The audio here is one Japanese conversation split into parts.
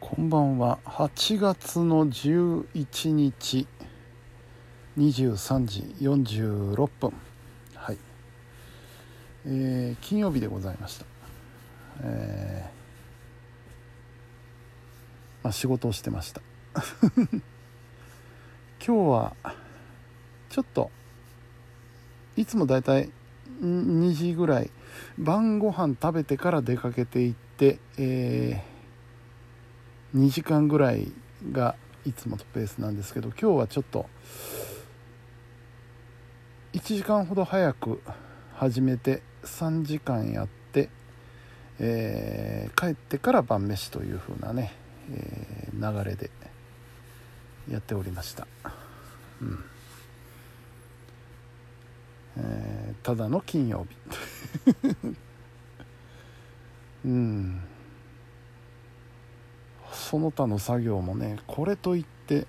こんばんは。8月の11日23時46分。はい。えー、金曜日でございました。えー、まあ仕事をしてました。今日はちょっといつもだいたい2時ぐらい晩ご飯食べてから出かけていってえー、2時間ぐらいがいつものペースなんですけど今日はちょっと1時間ほど早く始めて3時間やって、えー、帰ってから晩飯という風なね、えー、流れでやっておりました、うん。えー、ただの金曜日。うん。その他の作業もねこれといって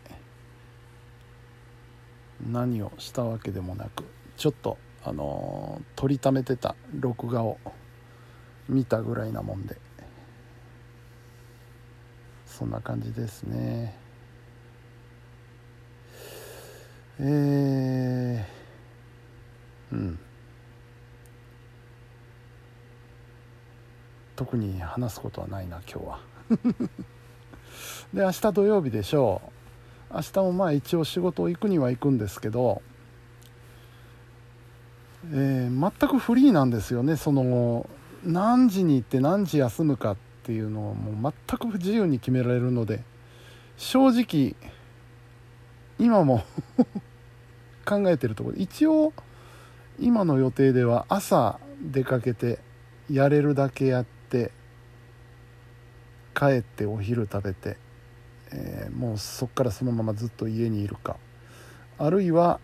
何をしたわけでもなくちょっとあのー、撮りためてた録画を見たぐらいなもんでそんな感じですね。えー、うん。特に話すことはないな今日は。で明日土曜日でしょう。明日もまあ一応仕事行くには行くんですけど、えー、全くフリーなんですよね。その何時に行って何時休むかっていうのをもう全く自由に決められるので正直今も 考えてるところ。一応今の予定では朝出かけてやれるだけやって帰ってお昼食べてえー、もうそこからそのままずっと家にいるか。あるいは、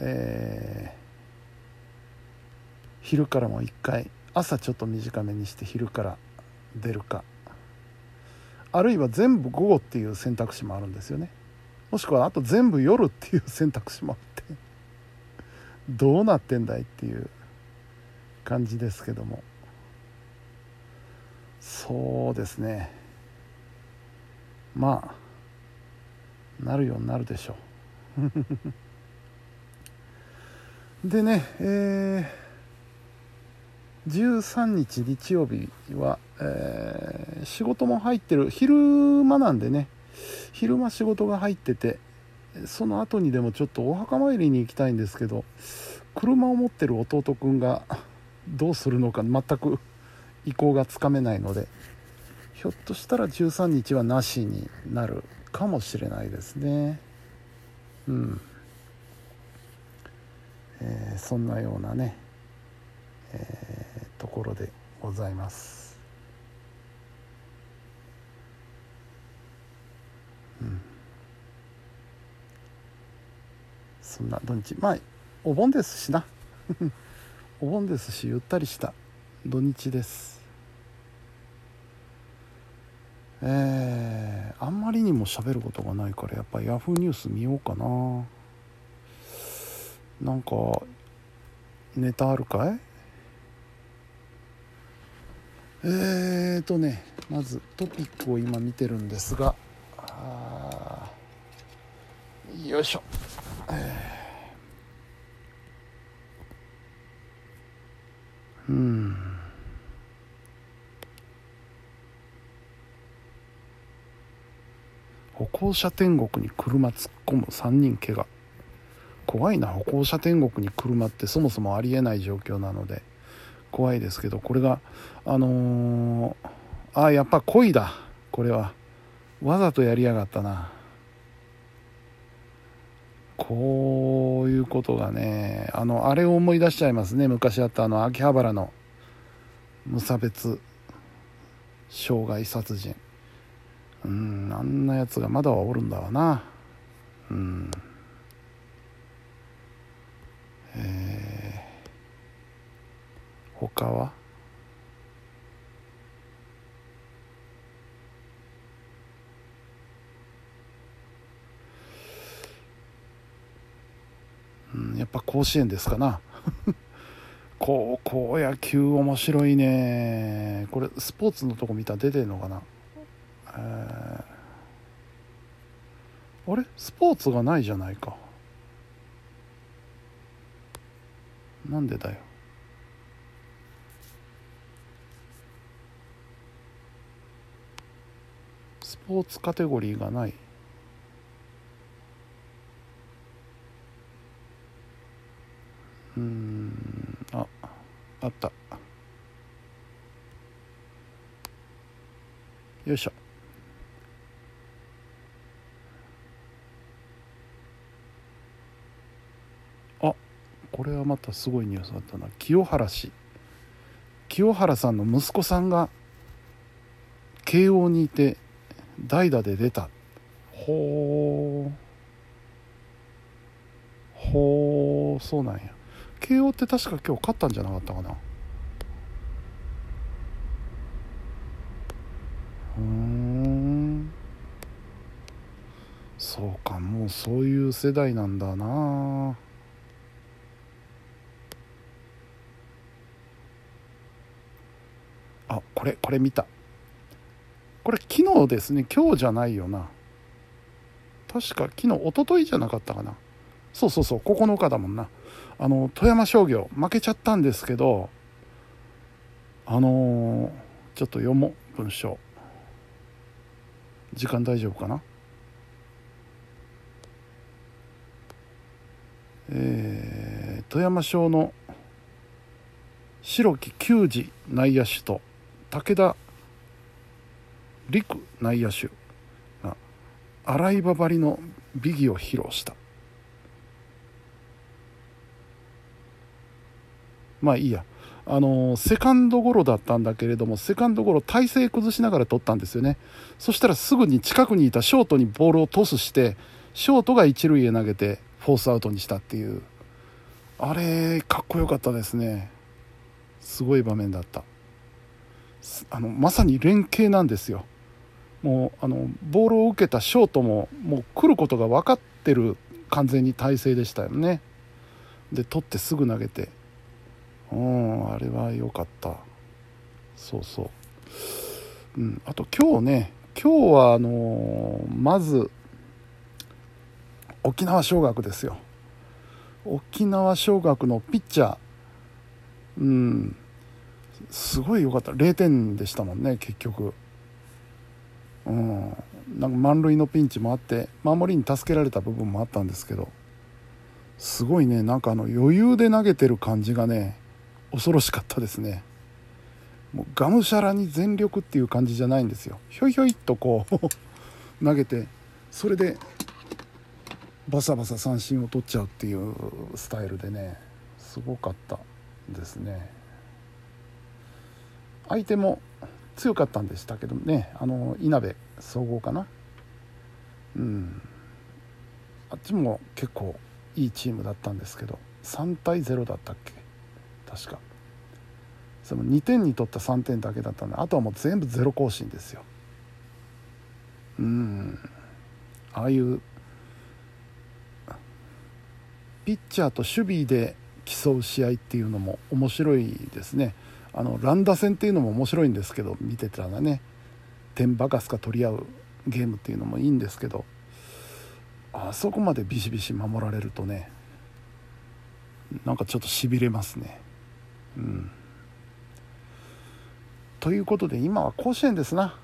えー、昼からも1回朝ちょっと短めにして昼から出るか。あるいは全部午後っていう選択肢もあるんですよね。もしくはあと全部夜っていう選択肢もあってどうなってんだいっていう感じですけども。そうですね。まあなるようになるでしょう。でねえー、13日日曜日は、えー、仕事も入ってる。昼間なんでね昼間仕事が入っててその後にでもちょっとお墓参りに行きたいんですけど車を持ってる弟くんがどうするのか全く意向がつかめないのでひょっとしたら13日はなしになるかもしれないですね。うん。えー、そんなようなね、えー、ところでございます。うん。そんな土日。まあお盆ですしな。お盆ですしゆったりした土日です。えー、あんまりにも喋ることがないからやっぱヤフーニュース見ようかな。なんかネタあるかい？えーとねまずトピックを今見てるんですが。よいしょ、えー、歩行者天国に車突っ込む3人怪我。怖いな歩行者天国に車ってそもそもありえない状況なので。怖いですけどこれがあのー、あやっぱ恋だ。これは。わざとやりやがったな。こういうことがねあのあれを思い出しちゃいますね。昔あったあの秋葉原の無差別傷害殺人。うんあんなやつがまだはおるんだわな。うん。えー、他は？うんやっぱ甲子園ですかな。高校野球面白いね。これスポーツのとこ見たら出てんのかな？えー、あれ？スポーツがないじゃないか。なんでだよ？スポーツカテゴリーがない。うん。ああった。よいしょあこれはまたすごいニュースだったな。清原氏。清原さんの息子さんが慶応にいて代打で出た。ほうほうそうなんや。慶応って確か今日勝ったんじゃなかったかな。うん。そうかもうそういう世代なんだな。ああこれこれ見た。これ昨日ですね。今日じゃないよな。確か昨日一昨日じゃなかったかな。そうそうそう。9日だもんな。あの富山商業負けちゃったんですけどあのー、ちょっと読もう文章。時間大丈夫かな？えー、富山商の白木球児内野手と武田陸内野手が洗い場張りの美技を披露した。まあいいや。あのセカンドゴロだったんだけれどもセカンドゴロ体勢崩しながら取ったんですよね。そしたらすぐに近くにいたショートにボールをトスしてショートが一塁へ投げてフォースアウトにしたっていう。あれかっこよかったですね。すごい場面だった。あのまさに連携なんですよ。もうあのボールを受けたショートももう来ることが分かってる完全に体勢でしたよね。で取ってすぐ投げて。うんあれは良かった。そうそう、うん、あと今日ね今日はあのー、まず沖縄尚学ですよ。沖縄尚学のピッチャー。うん。すごい良かった。0点でしたもんね結局。うん。なんか満塁のピンチもあって守りに助けられた部分もあったんですけど。すごいねなんかあの余裕で投げてる感じがね恐ろしかったですね。もうがむしゃらに全力っていう感じじゃないんですよ。ひょいひょいっとこう 投げてそれでバサバサ三振を取っちゃうっていうスタイルでねすごかったですね。相手も強かったんでしたけどねあのいなべ総合かな。うん。あっちも結構いいチームだったんですけど3対0だったっけ？確か。その2点に取った3点だけだったんであとはもう全部ゼロ更新ですよ。うん。ああいうピッチャーと守備で競う試合っていうのも面白いですね。あの乱打戦っていうのも面白いんですけど見てたらね点バカすか取り合うゲームっていうのもいいんですけどあそこまでビシビシ守られるとねなんかちょっとしびれますね。うん、ということで今は甲子園ですな。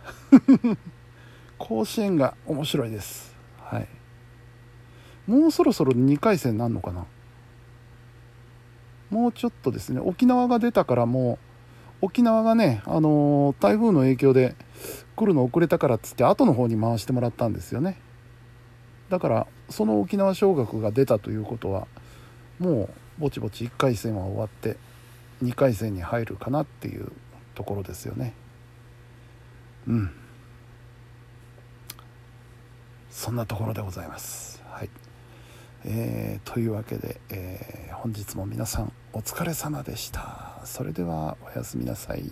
甲子園が面白いです。はい。もうそろそろ2回戦なんのかな？もうちょっとですね沖縄が出たからもう沖縄がね、あのー、台風の影響で来るの遅れたからっつって後の方に回してもらったんですよね。だからその沖縄尚学が出たということはもうぼちぼち1回戦は終わって2回戦に入るかなっていうところですよね。うん。そんなところでございます。はい。えー、というわけで、えー、本日も皆さんお疲れ様でした。それではおやすみなさい。